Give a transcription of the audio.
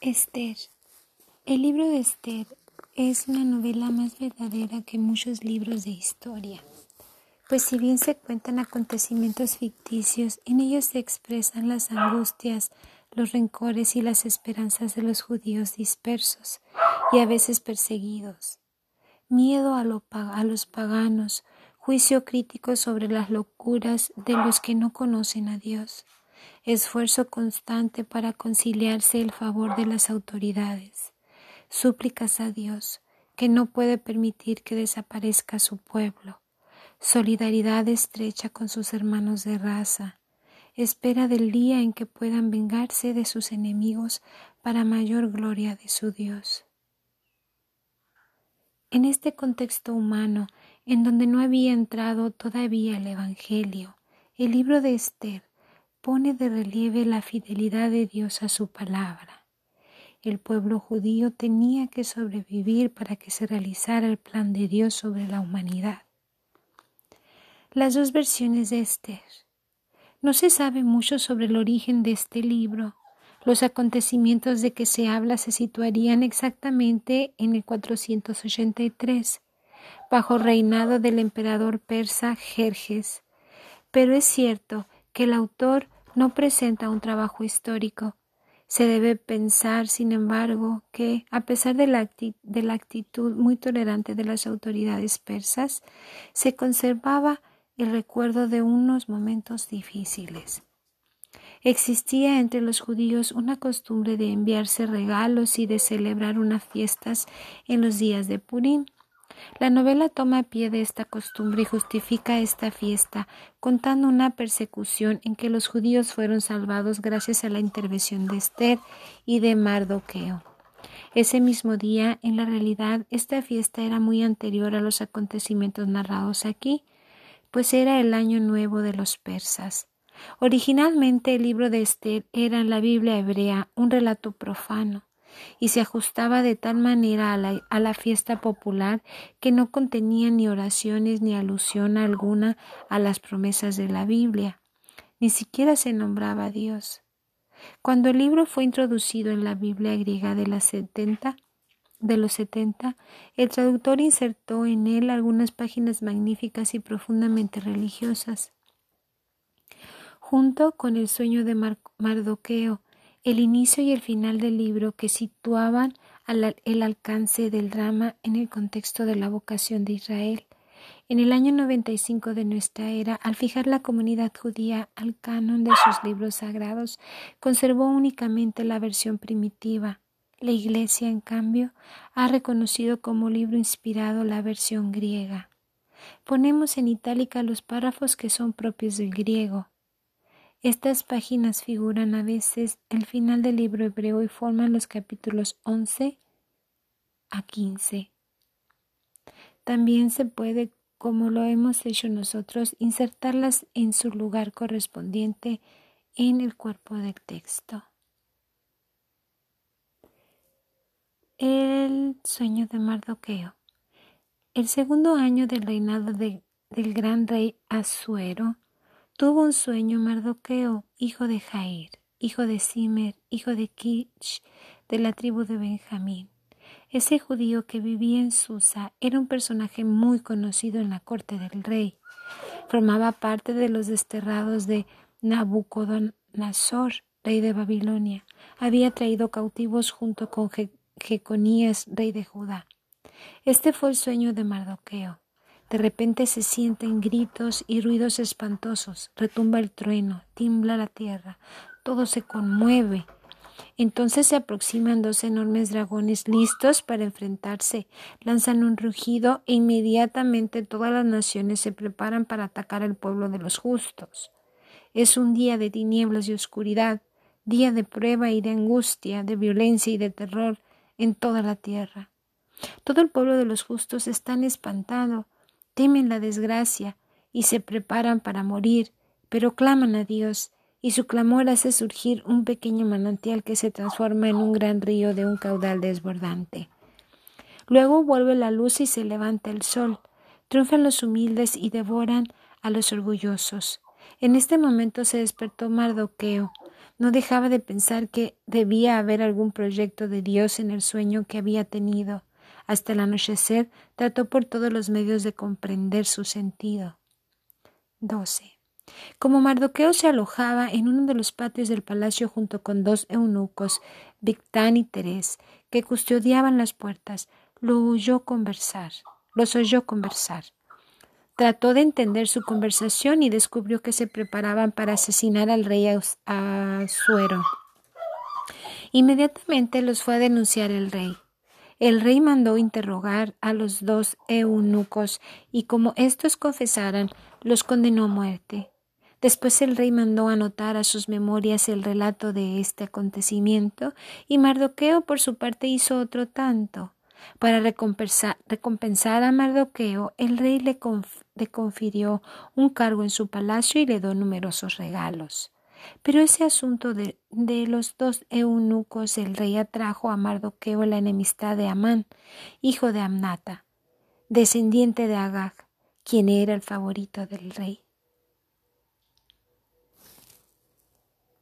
Esther. El libro de Esther es una novela más verdadera que muchos libros de historia, pues si bien se cuentan acontecimientos ficticios, en ellos se expresan las angustias, los rencores y las esperanzas de los judíos dispersos y a veces perseguidos, miedo a, a los paganos, juicio crítico sobre las locuras de los que no conocen a Dios esfuerzo constante para conciliarse el favor de las autoridades, súplicas a Dios, que no puede permitir que desaparezca su pueblo, solidaridad estrecha con sus hermanos de raza, espera del día en que puedan vengarse de sus enemigos para mayor gloria de su Dios. En este contexto humano, en donde no había entrado todavía el Evangelio, el libro de Esther pone de relieve la fidelidad de Dios a su palabra. El pueblo judío tenía que sobrevivir para que se realizara el plan de Dios sobre la humanidad. Las dos versiones de Esther. No se sabe mucho sobre el origen de este libro. Los acontecimientos de que se habla se situarían exactamente en el 483, bajo reinado del emperador persa Jerjes. Pero es cierto que el autor no presenta un trabajo histórico. Se debe pensar, sin embargo, que, a pesar de la, de la actitud muy tolerante de las autoridades persas, se conservaba el recuerdo de unos momentos difíciles. Existía entre los judíos una costumbre de enviarse regalos y de celebrar unas fiestas en los días de Purim. La novela toma pie de esta costumbre y justifica esta fiesta, contando una persecución en que los judíos fueron salvados gracias a la intervención de Esther y de Mardoqueo. Ese mismo día, en la realidad, esta fiesta era muy anterior a los acontecimientos narrados aquí, pues era el año nuevo de los persas. Originalmente el libro de Esther era en la Biblia hebrea un relato profano y se ajustaba de tal manera a la, a la, fiesta popular que no contenía ni oraciones ni alusión alguna a las promesas de la Biblia, ni siquiera se nombraba a Dios. Cuando el libro fue introducido en la Biblia griega de, las los setenta, el traductor insertó en él algunas páginas magníficas y profundamente religiosas. Junto con el sueño de Mardoqueo, el inicio y el final del libro que situaban el alcance del drama en el contexto de la vocación de Israel. En el año 95 de nuestra era, al fijar la comunidad judía al canon de sus libros sagrados, conservó únicamente la versión primitiva. La Iglesia, en cambio, ha reconocido como libro inspirado la versión griega. Ponemos en itálica los párrafos que son propios del griego. Estas páginas figuran a veces el final del libro hebreo y forman los capítulos 11 a 15. También se puede, como lo hemos hecho nosotros, insertarlas en su lugar correspondiente en el cuerpo del texto. El sueño de Mardoqueo. El segundo año del reinado del gran rey Asuero, Tuvo un sueño Mardoqueo, hijo de Jair, hijo de Simer, hijo de Kish, de la tribu de Benjamín. Ese judío que vivía en Susa era un personaje muy conocido en la corte del rey. Formaba parte de los desterrados de Nabucodonosor, rey de Babilonia. Había traído cautivos junto con Jeconías, rey de Judá. Este fue el sueño de Mardoqueo. De repente se sienten gritos y ruidos espantosos, retumba el trueno, tiembla la tierra, todo se conmueve. Entonces se aproximan dos enormes dragones listos para enfrentarse, lanzan un rugido e inmediatamente todas las naciones se preparan para atacar al pueblo de los justos. Es un día de tinieblas y oscuridad, día de prueba y de angustia, de violencia y de terror en toda la tierra. Todo el pueblo de los justos están espantado, temen la desgracia y se preparan para morir, pero claman a Dios, y su clamor hace surgir un pequeño manantial que se transforma en un gran río de un caudal desbordante. Luego vuelve la luz y se levanta el sol. Triunfan los humildes y devoran a los orgullosos. En este momento se despertó Mardoqueo. No dejaba de pensar que debía haber algún proyecto de Dios en el sueño que había tenido. Hasta el anochecer trató por todos los medios de comprender su sentido. 12. Como Mardoqueo se alojaba en uno de los patios del palacio junto con dos eunucos, Victán y Terés, que custodiaban las puertas, lo oyó conversar, los oyó conversar. Trató de entender su conversación y descubrió que se preparaban para asesinar al rey Asuero. Inmediatamente los fue a denunciar el rey. El rey mandó interrogar a los dos eunucos y como éstos confesaran, los condenó a muerte. Después el rey mandó anotar a sus memorias el relato de este acontecimiento y Mardoqueo por su parte hizo otro tanto. Para recompensar, a Mardoqueo, el rey le, le confirió un cargo en su palacio y le dio numerosos regalos. Pero ese asunto de, los dos eunucos el rey atrajo a Mardoqueo la enemistad de Amán, hijo de Amnata, descendiente de Agag, quien era el favorito del rey.